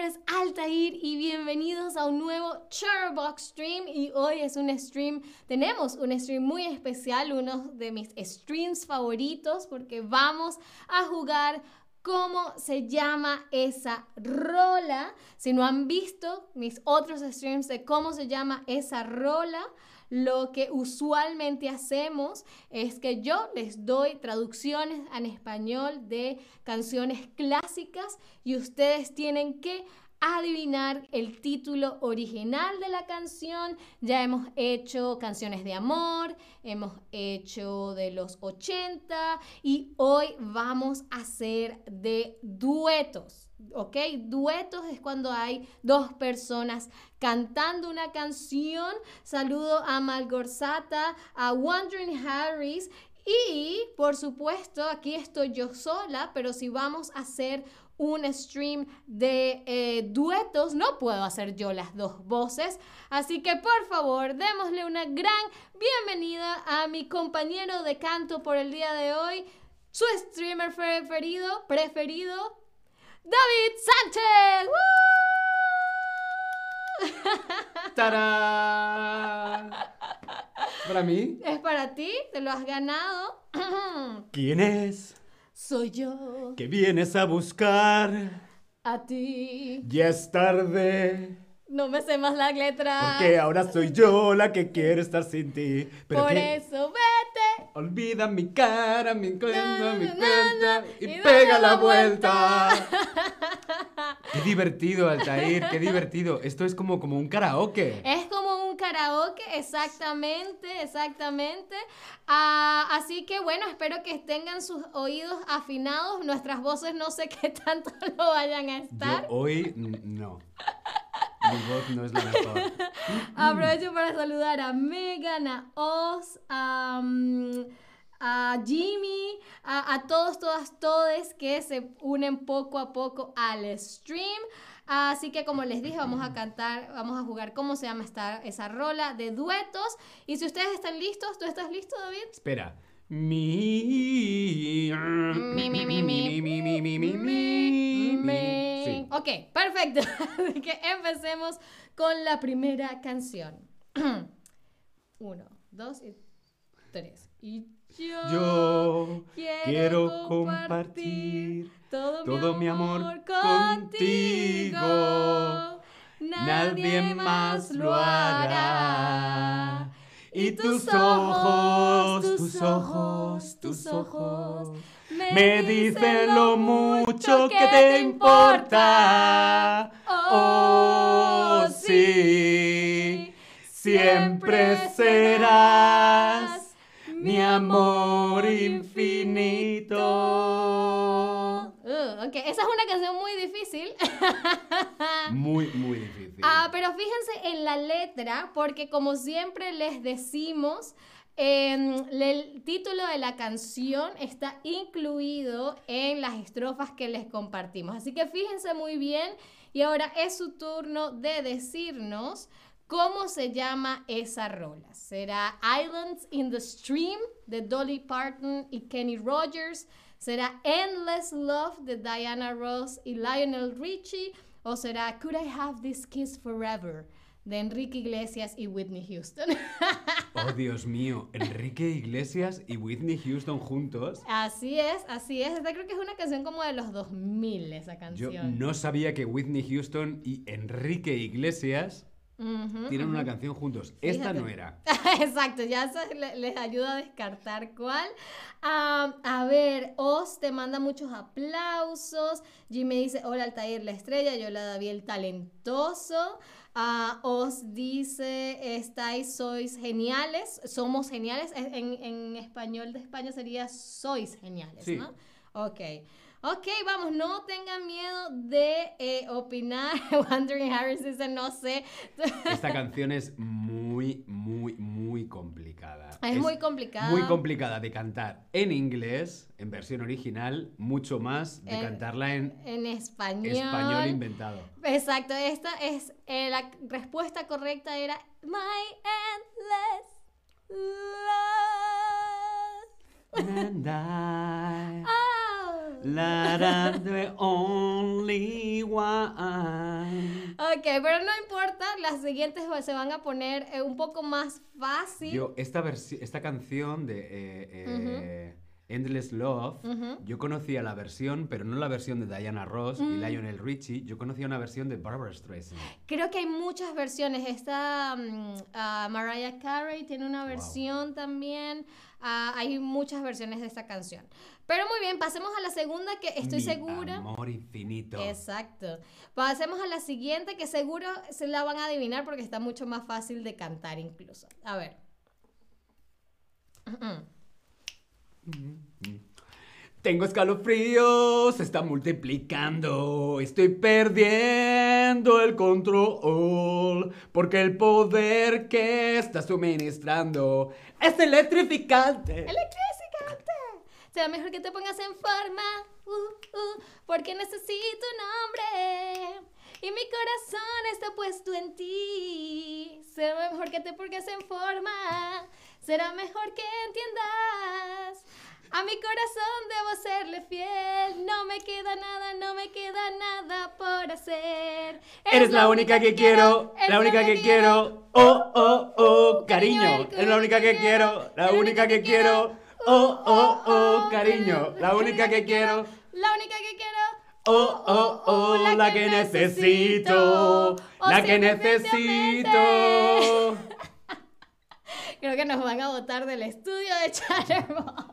es Altair y bienvenidos a un nuevo Charbox Stream y hoy es un stream, tenemos un stream muy especial, uno de mis streams favoritos porque vamos a jugar cómo se llama esa rola. Si no han visto mis otros streams de cómo se llama esa rola, lo que usualmente hacemos es que yo les doy traducciones en español de canciones clásicas y ustedes tienen que adivinar el título original de la canción. Ya hemos hecho canciones de amor, hemos hecho de los 80 y hoy vamos a hacer de duetos. ¿Ok? Duetos es cuando hay dos personas cantando una canción. Saludo a Malgorzata, a Wandering Harris y, por supuesto, aquí estoy yo sola, pero si vamos a hacer un stream de eh, duetos, no puedo hacer yo las dos voces. Así que por favor, démosle una gran bienvenida a mi compañero de canto por el día de hoy, su streamer preferido, preferido, David Sánchez. ¡Tarán! ¿Para mí? Es para ti, te lo has ganado. ¿Quién es? Soy yo. ¿Qué vienes a buscar? A ti. Ya es tarde. No me sé más la letra. Porque ahora soy yo la que quiere estar sin ti. ¿Pero Por eso vete. Olvida mi cara, mi cuenta, mi cuenta y, pega la vuelta. qué divertido, Altair, qué divertido. Esto es como, como un karaoke. Es como un karaoke, exactamente, exactamente. Ah, así que bueno, espero que tengan sus oídos afinados. Nuestras voces no sé qué tanto lo vayan a estar. hoy no. Mi voz no es la mejor. Aprovecho para saludar a Megan, a Oz, a, mm, Jimmy, a, todos, todas, todes que se unen poco a poco al stream. Así que como les dije, vamos a cantar, vamos a jugar cómo se llama esta, esa rola de duetos. Y si ustedes están listos, ¿tú estás listo, David? Espera. Mi. Mi, mi, mi, mi, mi, mi, mi, mi, mi. Ok, perfecto. Así que empecemos con la primera canción. Uno, dos y tres. Y yo, quiero, compartir, todo, mi amor, contigo. Nadie más lo hará. Y tus ojos, tus ojos, tus ojos me dicen lo mucho que te importa. Oh, sí, siempre serás mi amor infinito. Ok, esa es una canción muy difícil. muy, muy difícil. Ah, pero fíjense en la letra, porque como siempre les decimos, el título de la canción está incluido en las estrofas que les compartimos. Así que fíjense muy bien y ahora es su turno de decirnos cómo se llama esa rola. ¿Será Islands in the Stream de Dolly Parton y Kenny Rogers? ¿Será Endless Love de Diana Ross y Lionel Richie? ¿O será Could I Have This Kiss Forever? de Enrique Iglesias y Whitney Houston. Oh, Dios mío, Enrique Iglesias y Whitney Houston juntos. Así es, así es. Esta creo que es una canción como de los 2000, esa canción. Yo no sabía que Whitney Houston y Enrique Iglesias tienen una canción juntos. Esta no era. Exacto, ya les ayuda a descartar cuál. a ver, Oz te manda muchos aplausos. Jimmy dice, hola Altair la estrella, yo la David el talentoso. Uh, os dice, estáis, sois geniales, somos geniales. En, en, español de España sería sois geniales, ¿no? Ok. Ok, vamos, no tengan miedo de eh, opinar. Wandering Harris dice, no sé. Esta canción es muy, muy, muy complicada. Es, muy complicada. Muy complicada de cantar en inglés, en versión original, mucho más de cantarla en, en español. Español inventado. Exacto, esta es, eh, la respuesta correcta era My Endless Love. And I... La, the only one. Ok, pero no importa, las siguientes se van a poner eh, un poco más fácil. Yo, esta, versi- esta canción de eh, eh, Endless Love, yo conocía la versión, pero no la versión de Diana Ross Mm. y Lionel Richie, yo conocía una versión de Barbara Streisand. Creo que hay muchas versiones. Esta mm, ah, Mariah Carey tiene una versión también. Ah, hay muchas versiones de esta canción. Pero muy bien, pasemos a la segunda que estoy Mi segura. Amor infinito. Exacto. Pasemos a la siguiente que seguro se la van a adivinar porque está mucho más fácil de cantar incluso. A ver. Tengo escalofríos, se está multiplicando, estoy perdiendo el control, porque el poder que está suministrando es electrificante. ¡Electrificante! Será mejor que te pongas en forma, uh, uh, porque necesito un hombre. Y mi corazón está puesto en ti. Será mejor que te pongas en forma. Será mejor que entiendas. A mi corazón debo serle fiel. No me queda nada, no me queda nada por hacer. Eres la única que quiero, eres la única que quiero. Oh, oh, oh, cariño. Es la única que quiero, la única que quiero. Oh, oh, oh, cariño. La única que quiero. La única que quiero. Oh, oh, oh, la que necesito. La que necesito. Creo que nos van a botar del estudio de Chatterbox.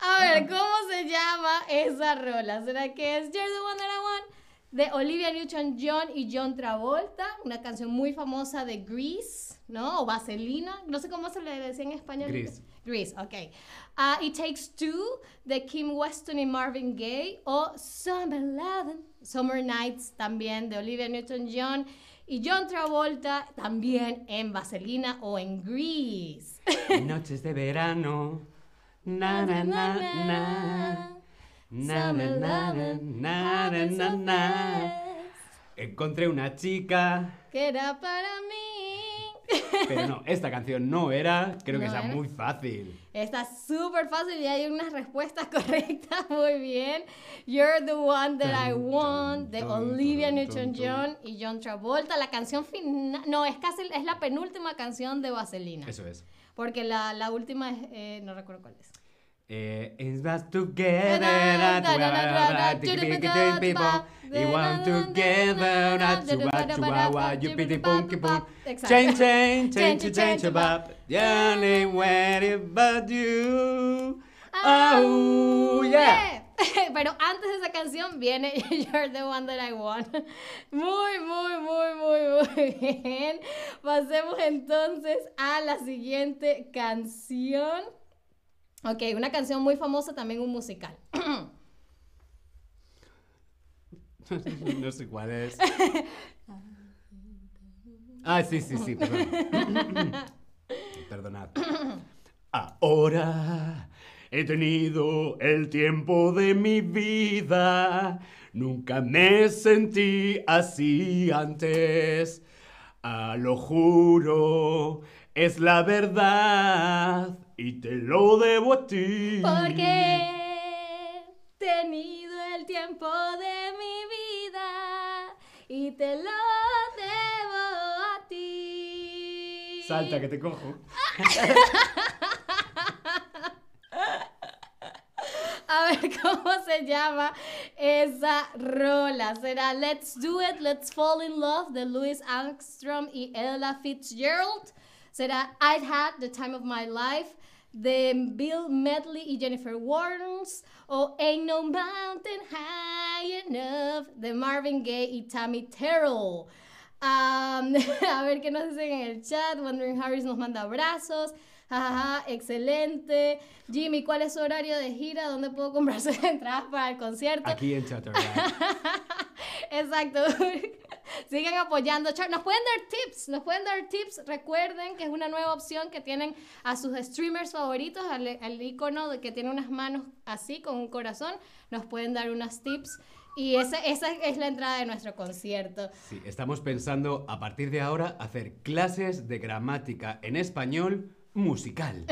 A ver, ¿cómo se llama esa rola? ¿Será que es You're the One That I Want? De Olivia Newton-John y John Travolta, una canción muy famosa de Grease, ¿no? O Vaselina, no sé cómo se le decía en español. Grease. Grease, ok. Ah, It Takes Two de Kim Weston y Marvin Gaye o Summer Lovin', Summer Nights también de Olivia Newton-John y John Travolta también en Vaselina o en Grease. Noches de verano. Na, na, na, na. Na, na, na, na, na, na, na, na. Encontré una chica. Que era para mí. Pero no, esta canción no era. Creo que No está era. muy fácil. Está súper fácil y hay unas respuestas correctas. Muy bien. You're the one that I Dun, want de dun, dun, Olivia Newton-John y John Travolta. La canción final. No, es casi es la penúltima canción de Vaselina. Eso es. Porque la, la última es. eh, no recuerdo cuál es. Eh, it's us together, that we are big people. We want together, that you are, you are, what you pity, punky, punk. Change, change, change, change, about. The only way but you. Oh, yeah. Pero antes de esa canción viene You're the one that I want. Muy, muy, muy, muy, muy bien. Pasemos entonces a la siguiente canción. Ok, una canción muy famosa, también un musical. No sé cuál es. Ah, sí, sí, sí, perdón. Perdonad. Ahora he tenido el tiempo de mi vida. Nunca me sentí así antes. Ah, lo juro, es la verdad y te lo debo a ti. Porque he tenido el tiempo de mi vida y te lo debo a ti. Salta que te cojo. A ver cómo se llama esa rola. Será Let's Do It, Let's Fall in Love de Louis Armstrong y Ella Fitzgerald. Será I'd Had the Time of My Life de Bill Medley y Jennifer Warnes. O Ain't No Mountain High Enough de Marvin Gaye y Tammy Terrell. Am, a ver qué nos dicen en el chat. Wondering Harris nos manda abrazos. Jajaja, excelente. Jimmy, ¿cuál es su horario de gira? ¿Dónde puedo comprar sus entradas para el concierto? Aquí en Chatterback. Exacto. Sigan apoyando. Nos pueden dar tips, nos pueden dar tips. Recuerden que es una nueva opción que tienen a sus streamers favoritos, al, al icono de que tiene unas manos así con un corazón. Nos pueden dar unos tips. Y esa, esa es la entrada de nuestro concierto. Sí, estamos pensando a partir de ahora hacer clases de gramática en español musical.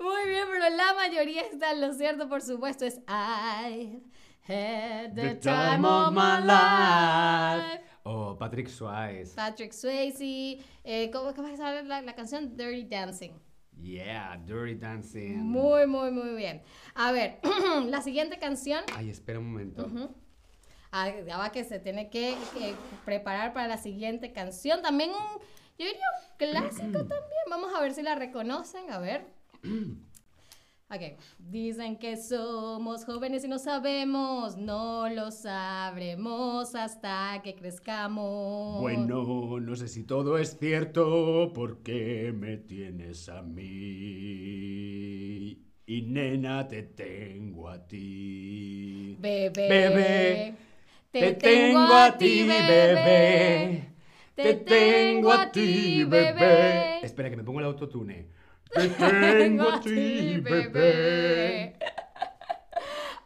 Muy bien, pero la mayoría está en lo cierto, por supuesto, es I've had the, time, of my life. Oh, Patrick Swayze. Patrick Swayze. Eh, ¿Cómo, cómo se llama la, la canción? Dirty Dancing. Yeah, Dirty Dancing. Muy, muy, muy bien. A ver, la siguiente canción. Ay, espera un momento. Ah, ya va que se tiene que, que preparar para la siguiente canción. También un, yo diría un clásico también. Vamos a ver si la reconocen. A ver. Ok. Dicen que somos jóvenes y no sabemos. No lo sabremos hasta que crezcamos. Bueno, no sé si todo es cierto porque me tienes a mí. Y nena, te tengo a ti. Bebé. Bebé, Te tengo a ti, bebé. Te tengo a ti, bebé. Espera, que me pongo el autotune. Te tengo a ti, bebé.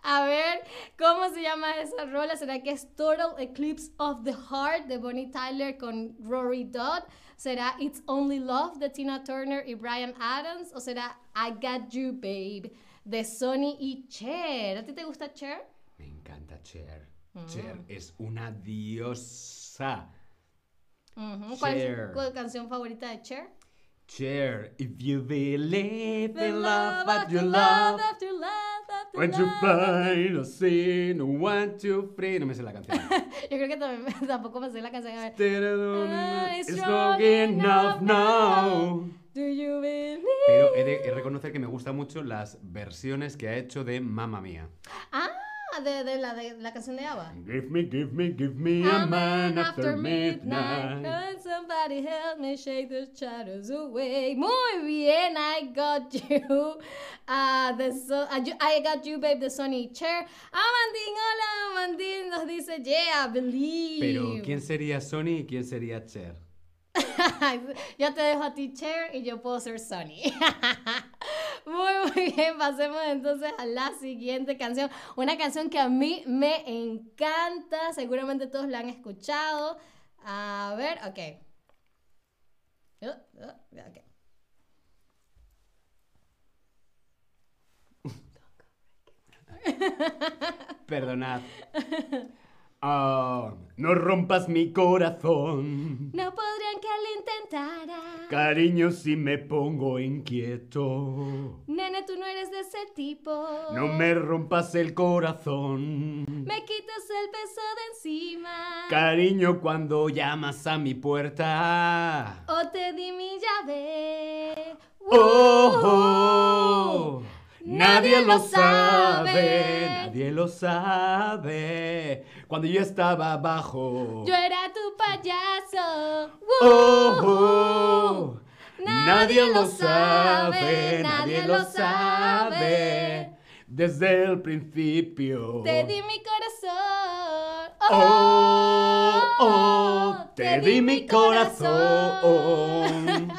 A ver, ¿cómo se llama esa rola? ¿Será que es Total Eclipse of the Heart de Bonnie Tyler con Rory Dodd? ¿Será It's Only Love de Tina Turner y Brian Adams? ¿O será I Got You Babe de Sonny y Cher? ¿A ti te gusta Cher? Me encanta Cher. Cher es una diosa. ¿Cuál es tu canción favorita de Cher? Cher, if you believe in love, but you after love. after love, after When you find a sin, one, two, three. No me sé la canción. Yo creo que también, tampoco me sé la canción. A ver. It's strong enough now. Do you believe? Pero he de he de reconocer que me gustan mucho las versiones que ha hecho de Mamma Mía. Ah, de, de la, de la canción de ABBA. Give me, give me, give me a man after midnight. Can somebody help me shake the shadows away? Muy bien, I got you. Ah, the so- ah, you- I got you, babe, the Sony Chair. Amandín, hola, Amandín nos dice, yeah, believe. Pero, ¿quién sería Sony y quién sería Cher? yo te dejo a ti Cher y yo puedo ser Sonny. muy, muy bien, pasemos entonces a la siguiente canción. Una canción que a mí me encanta, seguramente todos la han escuchado. A ver, ok. Uh, uh. Perdonad. Ah, no rompas mi corazón. No podrían que lo intentara. Cariño, si me pongo inquieto. Nene, tú no eres de ese tipo. No me rompas el corazón. Me quitas el peso de encima. Cariño, cuando llamas a mi puerta. O te di mi llave. Oh, oh, nadie lo sabe, nadie lo sabe. Cuando yo estaba abajo. Yo era tu payaso. Oh, oh, Nadie lo sabe, nadie lo sabe. Desde el principio. Te di mi corazón. Oh, oh, te di mi corazón. A ver, ¿qué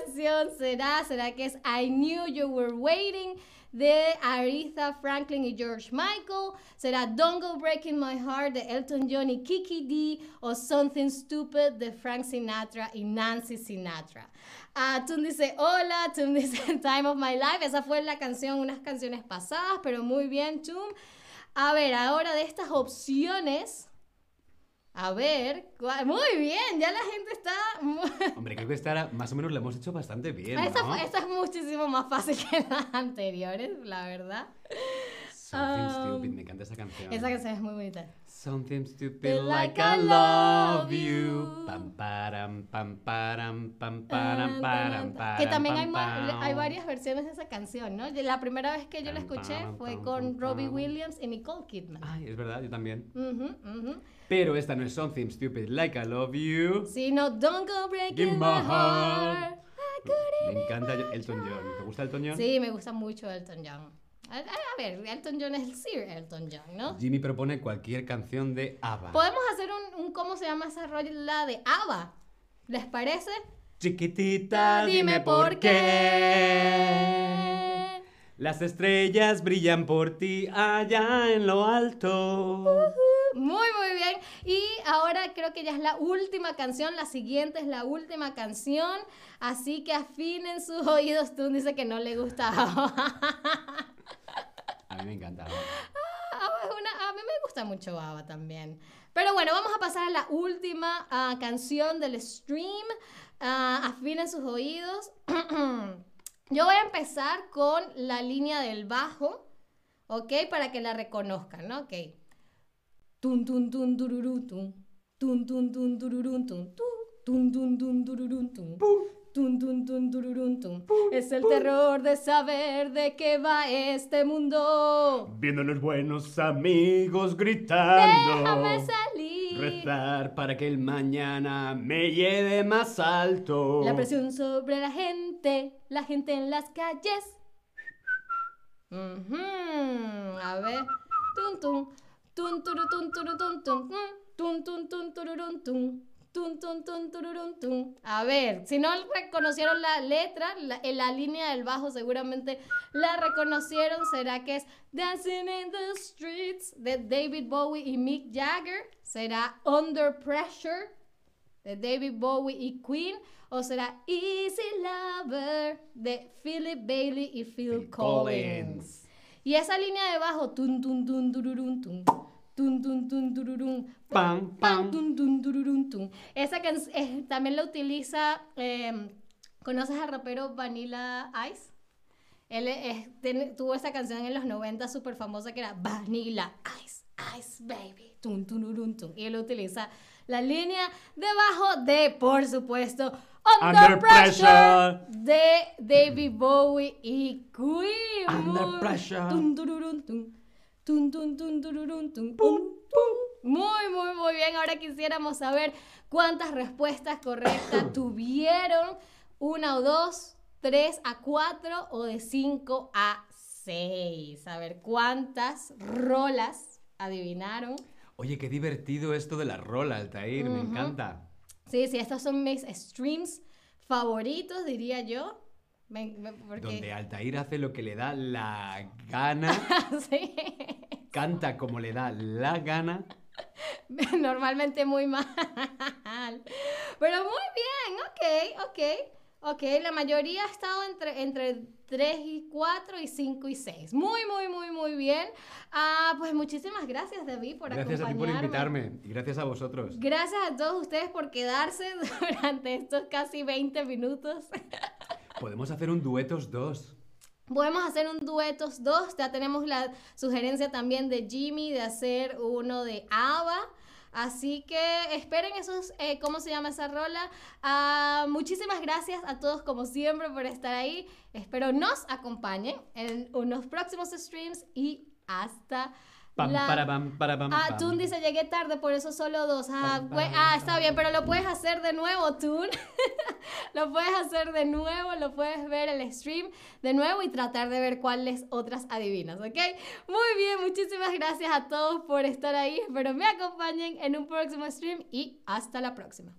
canción será? ¿Será que es I Knew You Were Waiting de Aretha Franklin y George Michael? ¿Será Don't Go Breaking My Heart de Elton John y Kiki D? ¿O Something Stupid de Frank Sinatra y Nancy Sinatra? Ah, Tum dice hola, Tum dice Time of My Life. Esa fue la canción, unas canciones pasadas, pero muy bien, Tum. A ver, ahora de estas opciones. A ver, ¿cuál- muy bien, ya la gente está... Hombre, creo que esta más o menos la hemos hecho bastante bien, esta, ¿no? esta es muchísimo más fácil que las anteriores, la verdad. Something Um, stupid, me encanta esa canción. Esa canción es muy bonita. Something stupid like I love you. Pam, param, pam, param, pam, param, param, param, que también hay, pam, ma- pam. hay varias versiones de esa canción, ¿no? La primera vez que yo la escuché pam, fue pam, con pam, Robbie pam. Williams y Nicole Kidman. Ay, es verdad, yo también. Ujú, ujú. Pero esta no es Something Stupid Like I Love You. Sí, no, don't go breaking Give my my heart. heart. Me encanta Elton John. ¿Te gusta Elton John? Sí, me gusta mucho Elton John. A, a- a ver, Elton John es el Sir Elton John, ¿no? Jimmy propone cualquier canción de ABBA. Podemos hacer un, un ¿cómo se llama esa rola de ABBA? ¿Les parece? Chiquitita, dime por qué. Las estrellas brillan por ti allá en lo alto. Muy, muy bien. Y ahora creo que ya es la última canción. La siguiente es la última canción. Así que afinen sus oídos. Tú dice que no le gusta. A mí me encanta. ABBA es una- a mí me gusta mucho ABBA también. Pero bueno, vamos a pasar a la última ah, canción del stream. Ah, afinen sus oídos. Yo voy a empezar con la línea del bajo, ¿ok? Para que la reconozcan, ¿no? Ok. Tun, tun, tun, tun. Tun, tun, tun, tun. Tun, tun, tun, tun, tun. Tun, tun, tun, tururún, tun. Es el terror de saber de qué va este mundo. Viéndonos buenos amigos gritando. Déjame salir. Rezar para que el mañana me lleve más alto. La presión sobre la gente, la gente en las calles. Ujú, A ver. Tun, tun. Tun, turu, tun, turu, tun, tun. Tun, tun, tun, tururun, tun. Tun, tun, tun, tururun, tun. A ver, si no reconocieron la letra, la, en la línea del bajo seguramente la reconocieron. ¿Será que es Dancing in the Streets de David Bowie y Mick Jagger? ¿Será Under Pressure? de David Bowie y Queen o será Easy Lover de Philip Bailey y Phil Phil Collins. Collins. Y esa línea de bajo tun tun tun tururun tun tun tun tun Pam, pam. tun tun tururun tun. Esa can- eh, también la utiliza eh, ¿Conoces al rapero Vanilla Ice? Él ten- tuvo esa canción en los 90 súper famosa que era Vanilla Ice, Ice Baby. Tun, tururun, tun. Y él utiliza la línea debajo de, por supuesto, Under, Under Pressure, Pressure. de David Bowie y Queen. Under Pressure. Tun, tururun, tun. Tun, tun, tun, tururun, tun. Pum, pum. Muy, muy, muy bien. Ahora quisiéramos saber cuántas respuestas correctas tuvieron. Una o dos, tres a cuatro o de cinco a seis. A ver cuántas rolas adivinaron. Oye, qué divertido esto de la rola, Altair. Me encanta. Sí, sí, estos son mis streams favoritos, diría yo. Me- me- porque- Donde Altair hace lo que le da la gana, sí. canta como le da la gana. Normalmente muy mal. Pero muy bien, ok, ok. Ok, la mayoría ha estado entre, entre 3 y 4 y 5 y 6. Muy, muy, muy, muy bien. Ah, pues muchísimas gracias, David, por Gracias a ti por acompañarme. invitarme y gracias a vosotros. Gracias a todos ustedes por quedarse durante estos casi 20 minutos. Podemos hacer un duetos 2. Podemos hacer un duetos 2. Ya tenemos la sugerencia también de Jimmy de hacer uno de Ava. Así que esperen esos, eh, ¿cómo se llama esa rola? Ah, muchísimas gracias a todos como siempre por estar ahí. Espero nos acompañen en unos próximos streams y hasta Pam, la... para, pam, para, pam, Ah. Tun dice llegué tarde, por eso solo dos. Ah, güey, ah, está bien, pero lo puedes hacer de nuevo, Tun. lo puedes hacer de nuevo, lo puedes ver el stream de nuevo y tratar de ver cuáles otras adivinas, ¿ok? Muy bien, muchísimas gracias a todos por estar ahí. Espero me acompañen en un próximo stream y hasta la próxima.